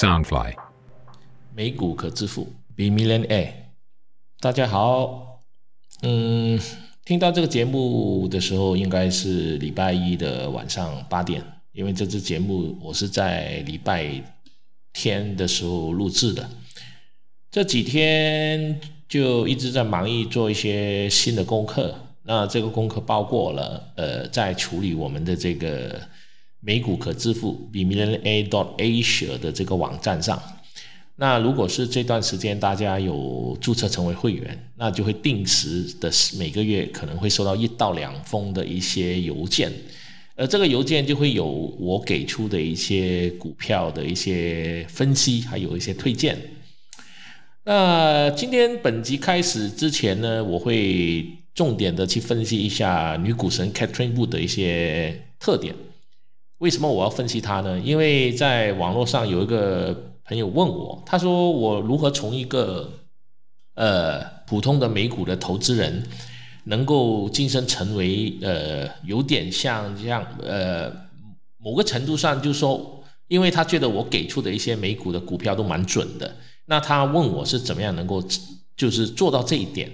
Soundfly，美股可致富，Be Millionaire。大家好，嗯，听到这个节目的时候，应该是礼拜一的晚上八点，因为这支节目我是在礼拜天的时候录制的。这几天就一直在忙于做一些新的功课，那这个功课包括了，呃，在处理我们的这个。美股可支付 b m i l l i o n a dot asia 的这个网站上，那如果是这段时间大家有注册成为会员，那就会定时的每个月可能会收到一到两封的一些邮件，而这个邮件就会有我给出的一些股票的一些分析，还有一些推荐。那今天本集开始之前呢，我会重点的去分析一下女股神 Catherine Wood 的一些特点。为什么我要分析它呢？因为在网络上有一个朋友问我，他说我如何从一个呃普通的美股的投资人，能够晋升成为呃有点像这样呃某个程度上，就说，因为他觉得我给出的一些美股的股票都蛮准的，那他问我是怎么样能够就是做到这一点。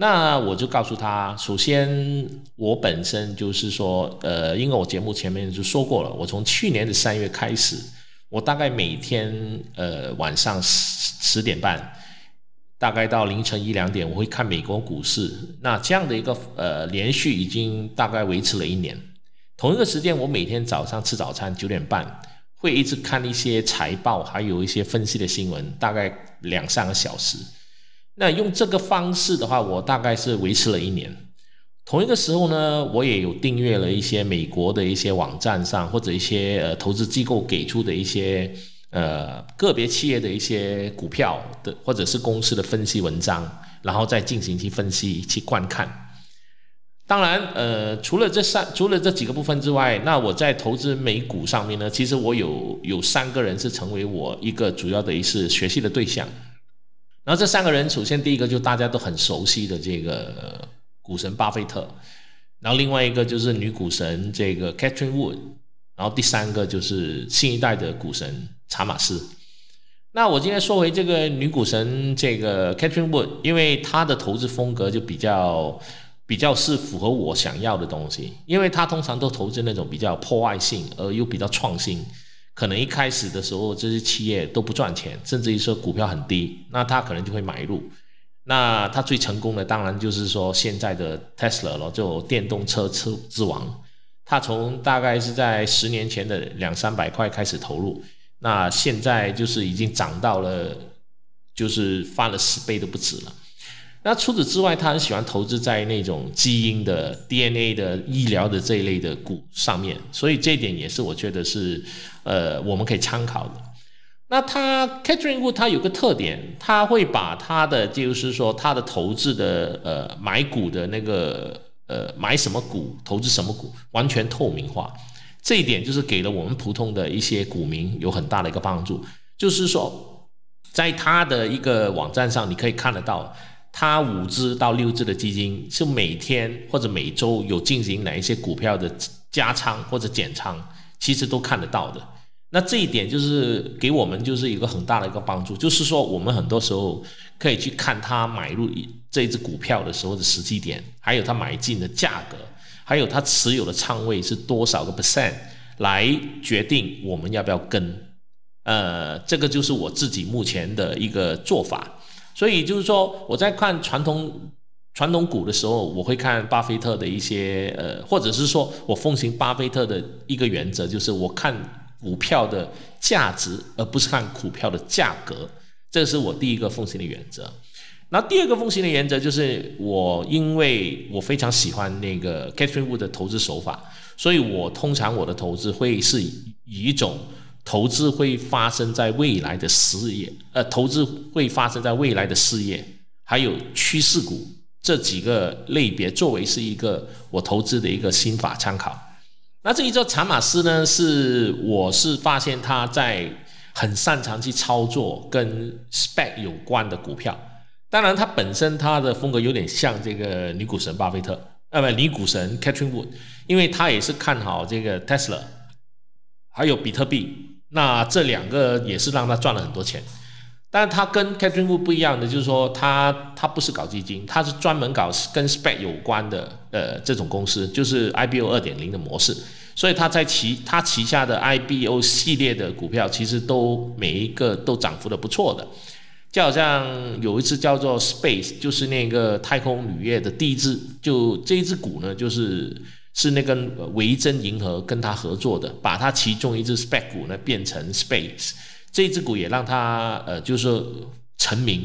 那我就告诉他，首先我本身就是说，呃，因为我节目前面就说过了，我从去年的三月开始，我大概每天呃晚上十十点半，大概到凌晨一两点，我会看美国股市。那这样的一个呃连续已经大概维持了一年。同一个时间，我每天早上吃早餐九点半，会一直看一些财报，还有一些分析的新闻，大概两三个小时。那用这个方式的话，我大概是维持了一年。同一个时候呢，我也有订阅了一些美国的一些网站上或者一些呃投资机构给出的一些呃个别企业的一些股票的或者是公司的分析文章，然后再进行去分析去观看。当然，呃，除了这三除了这几个部分之外，那我在投资美股上面呢，其实我有有三个人是成为我一个主要的一次学习的对象。然后这三个人，首先第一个就大家都很熟悉的这个股神巴菲特，然后另外一个就是女股神这个 Catherine Wood，然后第三个就是新一代的股神查马斯。那我今天说回这个女股神这个 Catherine Wood，因为她的投资风格就比较比较是符合我想要的东西，因为她通常都投资那种比较破坏性而又比较创新。可能一开始的时候，这些企业都不赚钱，甚至于说股票很低，那他可能就会买入。那他最成功的当然就是说现在的 Tesla 了，就电动车车之王。他从大概是在十年前的两三百块开始投入，那现在就是已经涨到了，就是翻了十倍都不止了。那除此之外，他很喜欢投资在那种基因的 DNA 的医疗的这一类的股上面，所以这一点也是我觉得是呃我们可以参考的。那他 Catherine Wood 他有个特点，他会把他的就是说他的投资的呃买股的那个呃买什么股投资什么股完全透明化，这一点就是给了我们普通的一些股民有很大的一个帮助。就是说，在他的一个网站上，你可以看得到。他五只到六只的基金是每天或者每周有进行哪一些股票的加仓或者减仓，其实都看得到的。那这一点就是给我们就是一个很大的一个帮助，就是说我们很多时候可以去看他买入这一只股票的时候的时机点，还有他买进的价格，还有他持有的仓位是多少个 percent，来决定我们要不要跟。呃，这个就是我自己目前的一个做法。所以就是说，我在看传统传统股的时候，我会看巴菲特的一些呃，或者是说我奉行巴菲特的一个原则，就是我看股票的价值，而不是看股票的价格。这是我第一个奉行的原则。那第二个奉行的原则就是，我因为我非常喜欢那个 Catherine Wood 的投资手法，所以我通常我的投资会是以一种。投资会发生在未来的事业，呃，投资会发生在未来的事业，还有趋势股这几个类别作为是一个我投资的一个心法参考。那这一只查马斯呢，是我是发现他在很擅长去操作跟 spec 有关的股票。当然，他本身他的风格有点像这个女股神巴菲特，呃，不，女股神 Catherine Wood，因为他也是看好这个 Tesla，还有比特币。那这两个也是让他赚了很多钱。但他跟 Catherine Wu 不一样的，就是说他他不是搞基金，他是专门搞跟 Spec 有关的呃这种公司，就是 IBO 二点零的模式。所以他在旗他旗下的 IBO 系列的股票，其实都每一个都涨幅的不错的。就好像有一只叫做 Space，就是那个太空旅业的第一只，就这一只股呢，就是是那个维珍银河跟他合作的，把他其中一只 Spec 股呢变成 Space。这只股也让他呃，就是成名，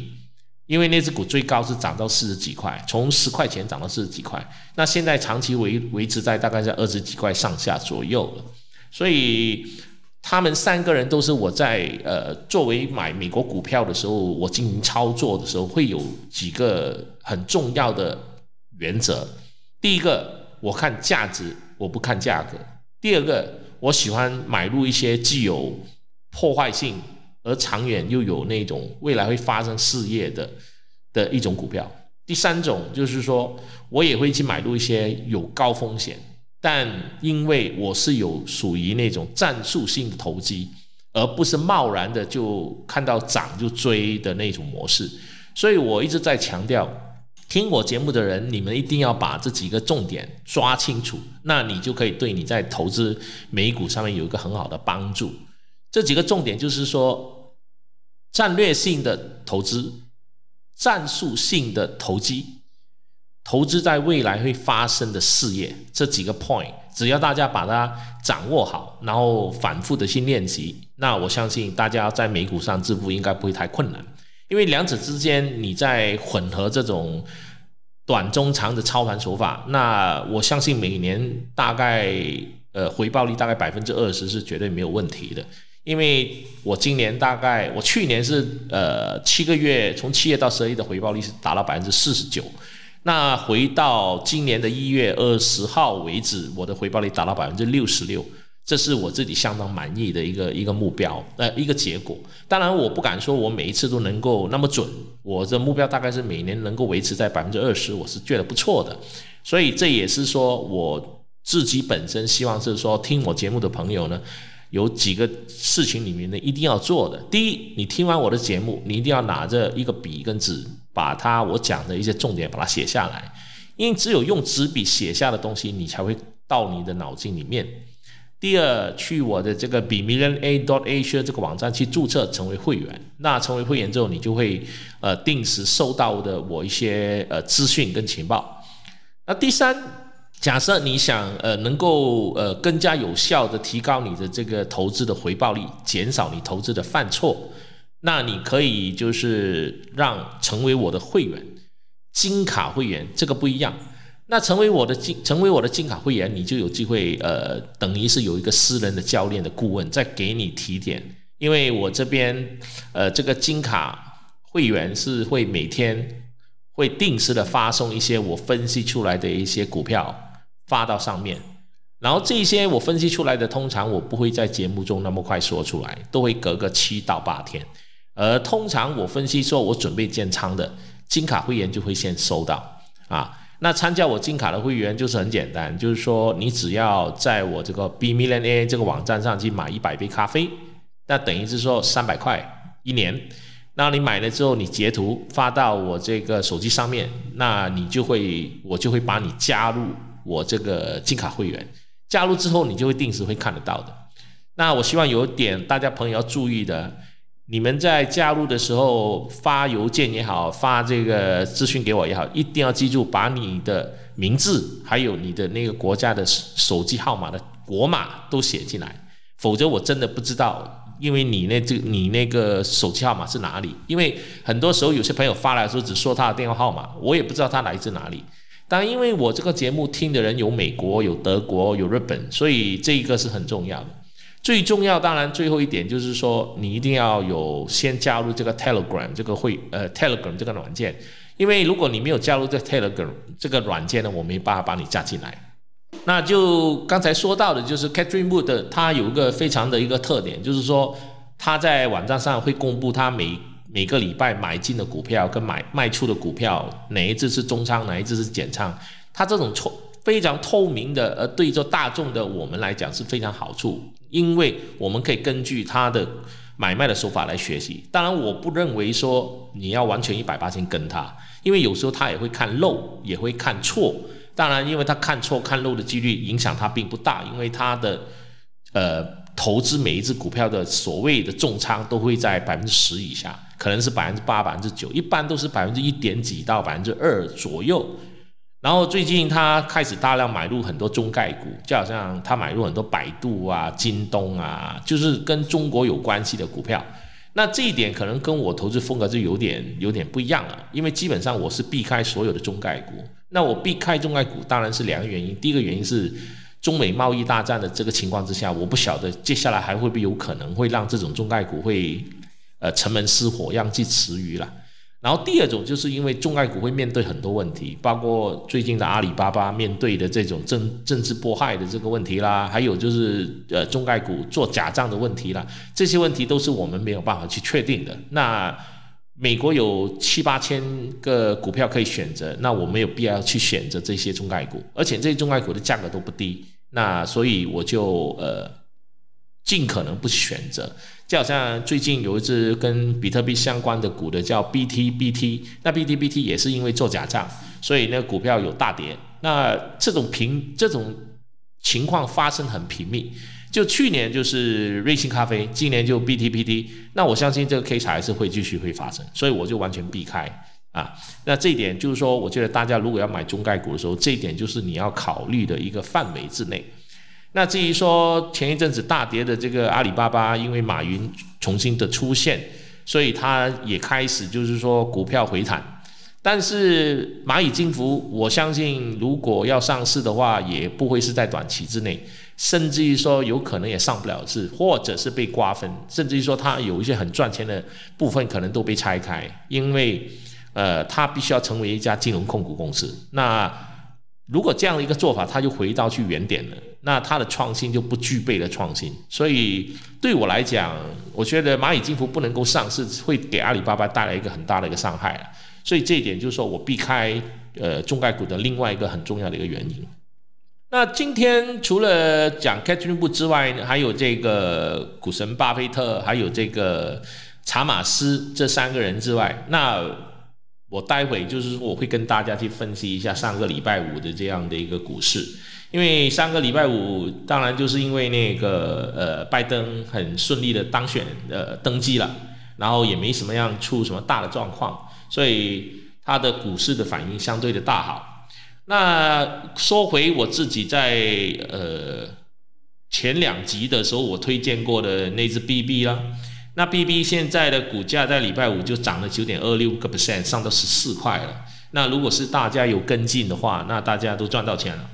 因为那只股最高是涨到四十几块，从十块钱涨到四十几块，那现在长期维维持在大概在二十几块上下左右了。所以他们三个人都是我在呃作为买美国股票的时候，我进行操作的时候会有几个很重要的原则。第一个，我看价值，我不看价格；第二个，我喜欢买入一些具有破坏性而长远又有那种未来会发生事业的的一种股票。第三种就是说，我也会去买入一些有高风险，但因为我是有属于那种战术性的投机，而不是贸然的就看到涨就追的那种模式。所以我一直在强调，听我节目的人，你们一定要把这几个重点抓清楚，那你就可以对你在投资美股上面有一个很好的帮助。这几个重点就是说，战略性的投资、战术性的投机、投资在未来会发生的事业，这几个 point，只要大家把它掌握好，然后反复的去练习，那我相信大家在美股上致富应该不会太困难。因为两者之间你在混合这种短中长的操盘手法，那我相信每年大概呃回报率大概百分之二十是绝对没有问题的。因为我今年大概，我去年是呃七个月，从七月到十二月的回报率是达到百分之四十九，那回到今年的一月二十号为止，我的回报率达到百分之六十六，这是我自己相当满意的一个一个目标，呃一个结果。当然我不敢说我每一次都能够那么准，我的目标大概是每年能够维持在百分之二十，我是觉得不错的。所以这也是说我自己本身希望是说听我节目的朋友呢。有几个事情里面呢，一定要做的。第一，你听完我的节目，你一定要拿着一个笔跟纸，把它我讲的一些重点把它写下来。因为只有用纸笔写下的东西，你才会到你的脑筋里面。第二，去我的这个 b million a dot asia 这个网站去注册成为会员。那成为会员之后，你就会呃定时收到的我一些呃资讯跟情报。那第三。假设你想呃能够呃更加有效的提高你的这个投资的回报率，减少你投资的犯错，那你可以就是让成为我的会员，金卡会员这个不一样。那成为我的金成为我的金卡会员，你就有机会呃等于是有一个私人的教练的顾问在给你提点，因为我这边呃这个金卡会员是会每天会定时的发送一些我分析出来的一些股票。发到上面，然后这些我分析出来的，通常我不会在节目中那么快说出来，都会隔个七到八天。而通常我分析说我准备建仓的金卡会员就会先收到啊。那参加我金卡的会员就是很简单，就是说你只要在我这个 B Million A 这个网站上去买一百杯咖啡，那等于是说三百块一年。那你买了之后，你截图发到我这个手机上面，那你就会我就会把你加入。我这个金卡会员加入之后，你就会定时会看得到的。那我希望有一点大家朋友要注意的，你们在加入的时候发邮件也好，发这个资讯给我也好，一定要记住把你的名字还有你的那个国家的手机号码的国码都写进来，否则我真的不知道，因为你那这你那个手机号码是哪里？因为很多时候有些朋友发来的时候只说他的电话号码，我也不知道他来自哪里。但因为我这个节目听的人有美国、有德国、有日本，所以这一个是很重要的。最重要，当然最后一点就是说，你一定要有先加入这个 Telegram 这个会呃 Telegram 这个软件，因为如果你没有加入这 Telegram 这个软件呢，我没办法把你加进来。那就刚才说到的，就是 Catherine Wood，它有一个非常的一个特点，就是说他在网站上会公布他每。每个礼拜买进的股票跟买卖出的股票，哪一只是中仓，哪一只是减仓？它这种错非常透明的，而对着大众的我们来讲是非常好处，因为我们可以根据他的买卖的手法来学习。当然，我不认为说你要完全一百八千跟他，因为有时候他也会看漏，也会看错。当然，因为他看错看漏的几率影响他并不大，因为他的呃投资每一只股票的所谓的重仓都会在百分之十以下，可能是百分之八、百分之九，一般都是百分之一点几到百分之二左右。然后最近他开始大量买入很多中概股，就好像他买入很多百度啊、京东啊，就是跟中国有关系的股票。那这一点可能跟我投资风格就有点有点不一样了，因为基本上我是避开所有的中概股。那我避开中概股当然是两个原因，第一个原因是中美贸易大战的这个情况之下，我不晓得接下来还会不会有可能会让这种中概股会呃城门失火，殃及池鱼了。然后第二种就是因为中概股会面对很多问题，包括最近的阿里巴巴面对的这种政政治迫害的这个问题啦，还有就是呃中概股做假账的问题啦，这些问题都是我们没有办法去确定的。那美国有七八千个股票可以选择，那我没有必要去选择这些中概股，而且这些中概股的价格都不低，那所以我就呃尽可能不选择。就好像最近有一只跟比特币相关的股的叫 BTBT，那 BTBT 也是因为做假账，所以那个股票有大跌。那这种频这种情况发生很频密，就去年就是瑞幸咖啡，今年就 BTBT，那我相信这个 case 还是会继续会发生，所以我就完全避开啊。那这一点就是说，我觉得大家如果要买中概股的时候，这一点就是你要考虑的一个范围之内。那至于说前一阵子大跌的这个阿里巴巴，因为马云重新的出现，所以它也开始就是说股票回弹。但是蚂蚁金服，我相信如果要上市的话，也不会是在短期之内，甚至于说有可能也上不了市，或者是被瓜分，甚至于说它有一些很赚钱的部分可能都被拆开，因为呃，它必须要成为一家金融控股公司。那如果这样的一个做法，它就回到去原点了，那它的创新就不具备了创新。所以对我来讲，我觉得蚂蚁金服不能够上市，会给阿里巴巴带来一个很大的一个伤害了。所以这一点就是说我避开呃中概股的另外一个很重要的一个原因。那今天除了讲 Catherine 布之外，还有这个股神巴菲特，还有这个查马斯这三个人之外，那。我待会就是说，我会跟大家去分析一下上个礼拜五的这样的一个股市，因为上个礼拜五，当然就是因为那个呃，拜登很顺利的当选呃登基了，然后也没什么样出什么大的状况，所以他的股市的反应相对的大好。那说回我自己在呃前两集的时候，我推荐过的那只 BB 啦。那 B B 现在的股价在礼拜五就涨了九点二六个 percent，上到十四块了。那如果是大家有跟进的话，那大家都赚到钱了。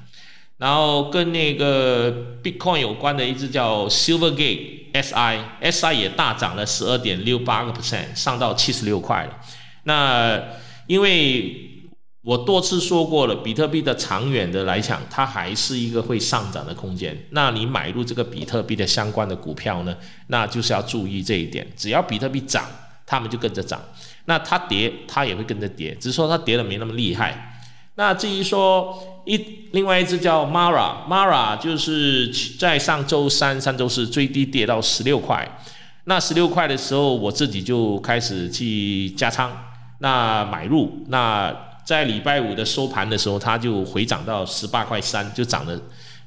然后跟那个 Bitcoin 有关的一只叫 Silvergate S I S I 也大涨了十二点六八个 percent，上到七十六块了。那因为我多次说过了，比特币的长远的来讲，它还是一个会上涨的空间。那你买入这个比特币的相关的股票呢，那就是要注意这一点。只要比特币涨，他们就跟着涨；那它跌，它也会跟着跌，只是说它跌的没那么厉害。那至于说一另外一只叫 Mara，Mara 就是在上周三、上周四最低跌到十六块。那十六块的时候，我自己就开始去加仓，那买入那。在礼拜五的收盘的时候，它就回涨到十八块三，就涨了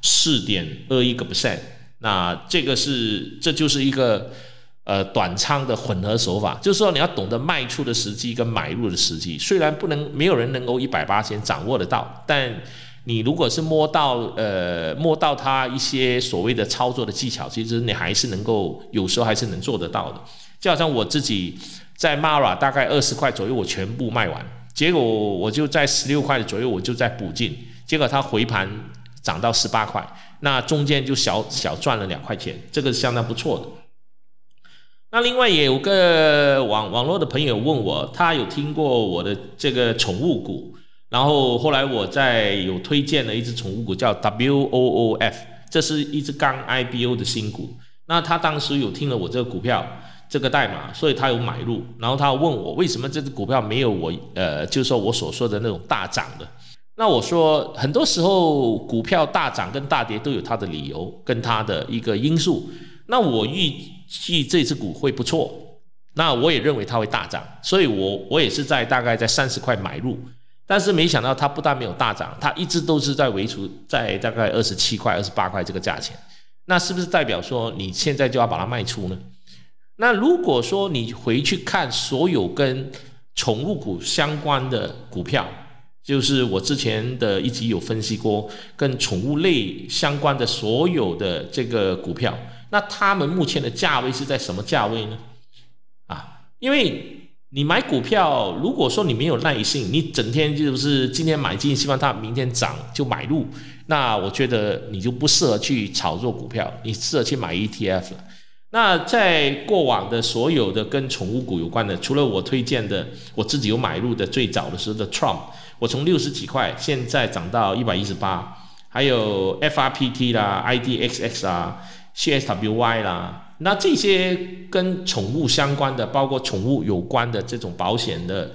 四点二一个 percent。那这个是，这就是一个呃短仓的混合手法，就是说你要懂得卖出的时机跟买入的时机。虽然不能没有人能够一百八先掌握得到，但你如果是摸到呃摸到它一些所谓的操作的技巧，其实你还是能够有时候还是能做得到的。就好像我自己在 Mara 大概二十块左右，我全部卖完。结果我就在十六块左右，我就在补进，结果它回盘涨到十八块，那中间就小小赚了两块钱，这个相当不错的。那另外也有个网网络的朋友问我，他有听过我的这个宠物股，然后后来我在有推荐了一只宠物股叫 WOOF，这是一只刚 IPO 的新股，那他当时有听了我这个股票。这个代码，所以他有买入，然后他问我为什么这只股票没有我呃，就是说我所说的那种大涨的。那我说，很多时候股票大涨跟大跌都有它的理由跟它的一个因素。那我预计这只股会不错，那我也认为它会大涨，所以我我也是在大概在三十块买入，但是没想到它不但没有大涨，它一直都是在维持在大概二十七块、二十八块这个价钱。那是不是代表说你现在就要把它卖出呢？那如果说你回去看所有跟宠物股相关的股票，就是我之前的一集有分析过，跟宠物类相关的所有的这个股票，那他们目前的价位是在什么价位呢？啊，因为你买股票，如果说你没有耐性，你整天就是今天买进，希望它明天涨就买入，那我觉得你就不适合去炒作股票，你适合去买 ETF 了。那在过往的所有的跟宠物股有关的，除了我推荐的，我自己有买入的最早的时候的 Trump，我从六十几块现在涨到一百一十八，还有 FRPT 啦、IDXX 啊、CSWY 啦，那这些跟宠物相关的，包括宠物有关的这种保险的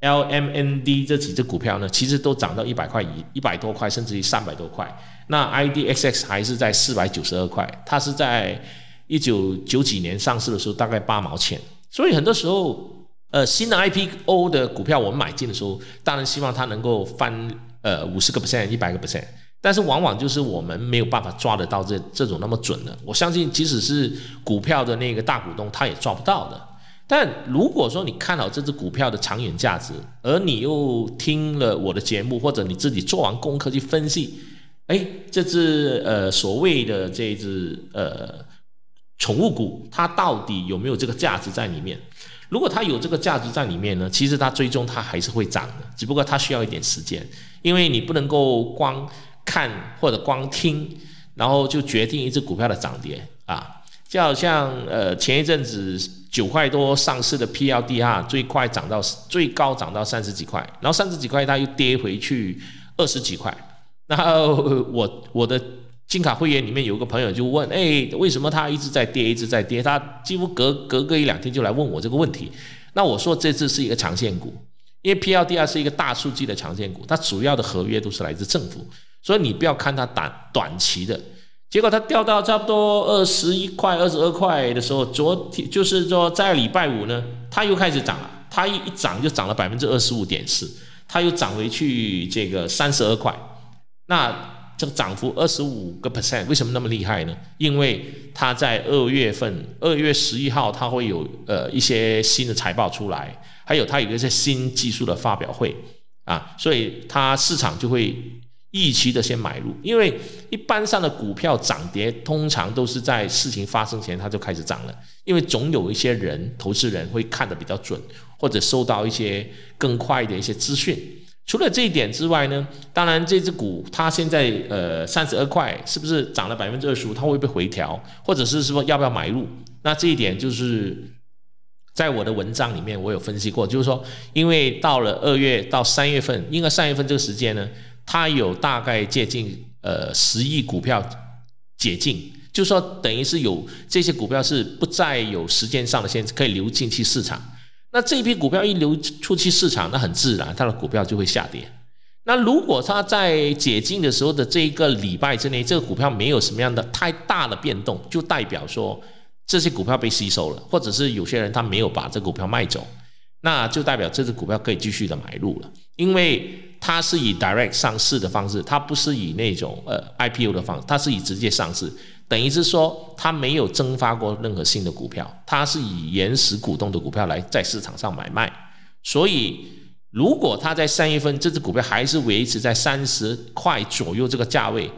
LMND 这几只股票呢，其实都涨到一百块以一百多块，甚至于三百多块。那 IDXX 还是在四百九十二块，它是在。一九九几年上市的时候，大概八毛钱。所以很多时候，呃，新的 IPO 的股票我们买进的时候，当然希望它能够翻呃五十个 percent、一百个 percent。但是往往就是我们没有办法抓得到这这种那么准的。我相信，即使是股票的那个大股东，他也抓不到的。但如果说你看好这只股票的长远价值，而你又听了我的节目，或者你自己做完功课去分析，哎，这只呃所谓的这只呃。宠物股它到底有没有这个价值在里面？如果它有这个价值在里面呢？其实它最终它还是会涨的，只不过它需要一点时间，因为你不能够光看或者光听，然后就决定一只股票的涨跌啊。就好像呃前一阵子九块多上市的 PLD 哈，最快涨到最高涨到三十几块，然后三十几块它又跌回去二十几块，然后我我的。金卡会员里面有个朋友就问：“哎，为什么它一直在跌，一直在跌？他几乎隔隔个一两天就来问我这个问题。”那我说这次是一个长线股，因为 PLDR 是一个大数据的长线股，它主要的合约都是来自政府，所以你不要看它短短期的。结果它掉到差不多二十一块、二十二块的时候，昨天就是说在礼拜五呢，它又开始涨了，它一一涨就涨了百分之二十五点四，它又涨回去这个三十二块，那。这个涨幅二十五个 percent，为什么那么厉害呢？因为它在二月份，二月十一号，它会有呃一些新的财报出来，还有它有一些新技术的发表会啊，所以它市场就会预期的先买入。因为一般上的股票涨跌，通常都是在事情发生前它就开始涨了，因为总有一些人，投资人会看得比较准，或者收到一些更快的一些资讯。除了这一点之外呢，当然这只股它现在呃三十二块，是不是涨了百分之二十五？它会不会回调，或者是说要不要买入？那这一点就是在我的文章里面我有分析过，就是说，因为到了二月到三月份，应该三月份这个时间呢，它有大概接近呃十亿股票解禁，就是说等于是有这些股票是不再有时间上的限制，可以流进去市场。那这一批股票一流出去市场，那很自然，它的股票就会下跌。那如果它在解禁的时候的这一个礼拜之内，这个股票没有什么样的太大的变动，就代表说这些股票被吸收了，或者是有些人他没有把这股票卖走，那就代表这只股票可以继续的买入了，因为它是以 direct 上市的方式，它不是以那种呃 IPO 的方式，它是以直接上市。等于是说，他没有增发过任何新的股票，他是以原始股东的股票来在市场上买卖。所以，如果他在三月份这只股票还是维持在三十块左右这个价位，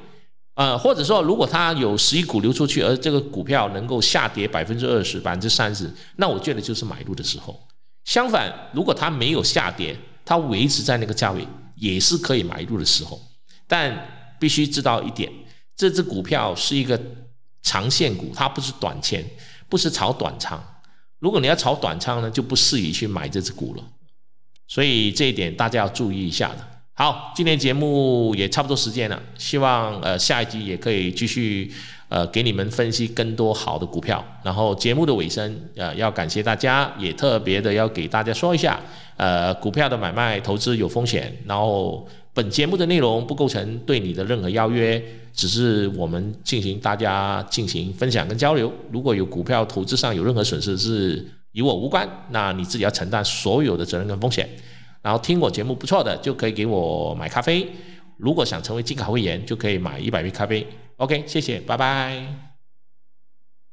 呃，或者说如果他有十亿股流出去，而这个股票能够下跌百分之二十、百分之三十，那我觉得就是买入的时候。相反，如果它没有下跌，它维持在那个价位，也是可以买入的时候。但必须知道一点。这只股票是一个长线股，它不是短线，不是炒短仓。如果你要炒短仓呢，就不适宜去买这只股了。所以这一点大家要注意一下的。好，今天节目也差不多时间了，希望呃下一集也可以继续呃给你们分析更多好的股票。然后节目的尾声呃要感谢大家，也特别的要给大家说一下，呃股票的买卖投资有风险，然后。本节目的内容不构成对你的任何邀约，只是我们进行大家进行分享跟交流。如果有股票投资上有任何损失，是与我无关，那你自己要承担所有的责任跟风险。然后听我节目不错的，就可以给我买咖啡。如果想成为金卡会员，就可以买一百杯咖啡。OK，谢谢，拜拜。